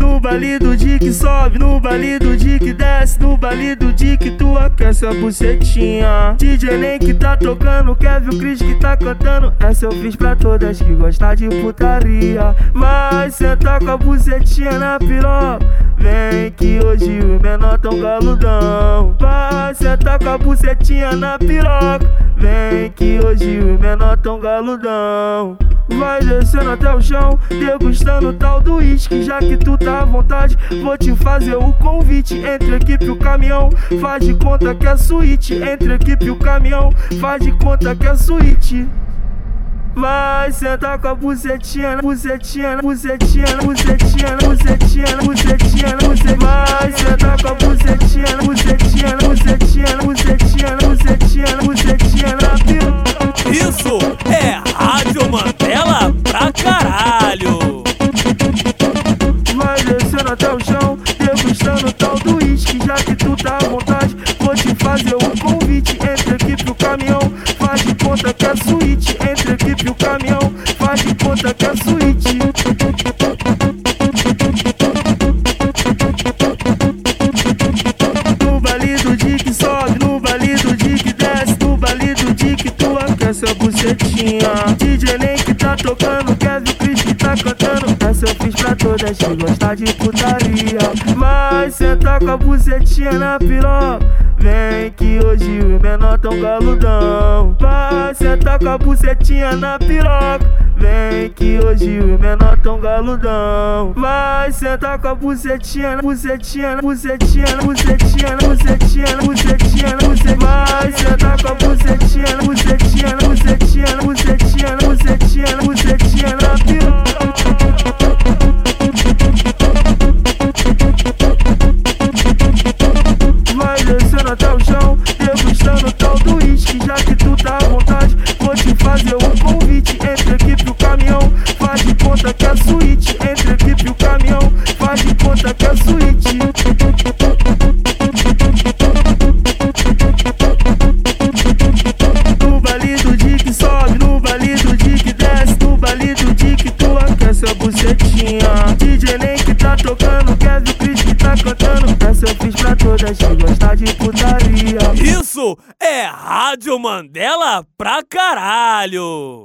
No baile do Dick sobe, no baile do Dick desce, no baile do Dick tu aquece a bucetinha. DJ nem que tá tocando, Kevin Chris que tá cantando. Essa eu fiz pra todas que gostam de putaria. Vai sentar com a bucetinha na piroca. Vem que hoje o menor tão galudão. Vai sentar com a bucetinha na piroca. Vem que hoje o menor tão galudão. Vai descendo até o chão, degustando tal do uísque. Já que tu tá à vontade, vou te fazer o convite. Entre a equipe e o caminhão, faz de conta que é suíte. Entre a equipe e o caminhão, faz de conta que é suíte. Vai sentar com a bucetinha, bucetinha, bucetinha, bucetinha, bucetinha, bucetinha. Vai sentar com a bucetinha, bucetinha, bucetinha, bucetinha, bucetinha. Isso é Rádio Mandela pra caralho! Vai descendo até o chão, degustando tal do uísque. Já que tu tá à vontade, vou te fazer um convite. Entre a equipe e o caminhão, faz de conta que é suíte. Entre a equipe e o caminhão, faz de conta que é suíte. Bucetinha. DJ nem que tá tocando, Kevin Chris tá cantando. Essa eu fiz pra todas que gostam de putaria. Vai sentar com a bucetinha na piroca. Vem que hoje o menor tão galudão. Vai sentar com a bucetinha na piroca. Vem que hoje o menor tão galudão. Vai sentar com a bucetinha, bucetinha, bucetinha, bucetinha, bucetinha, bucetinha na piroca. Vai descendo até o chão, degustando tal do uísque. Já que tu tá à vontade, vou te fazer um convite. Entre a equipe e o caminhão, faz de conta que é suíte. Entre a equipe e o caminhão, DJ nem que tá tocando, Kevin Chris que tá cantando. Essa eu fiz pra todas que gostam de putaria. Isso é Rádio Mandela pra caralho!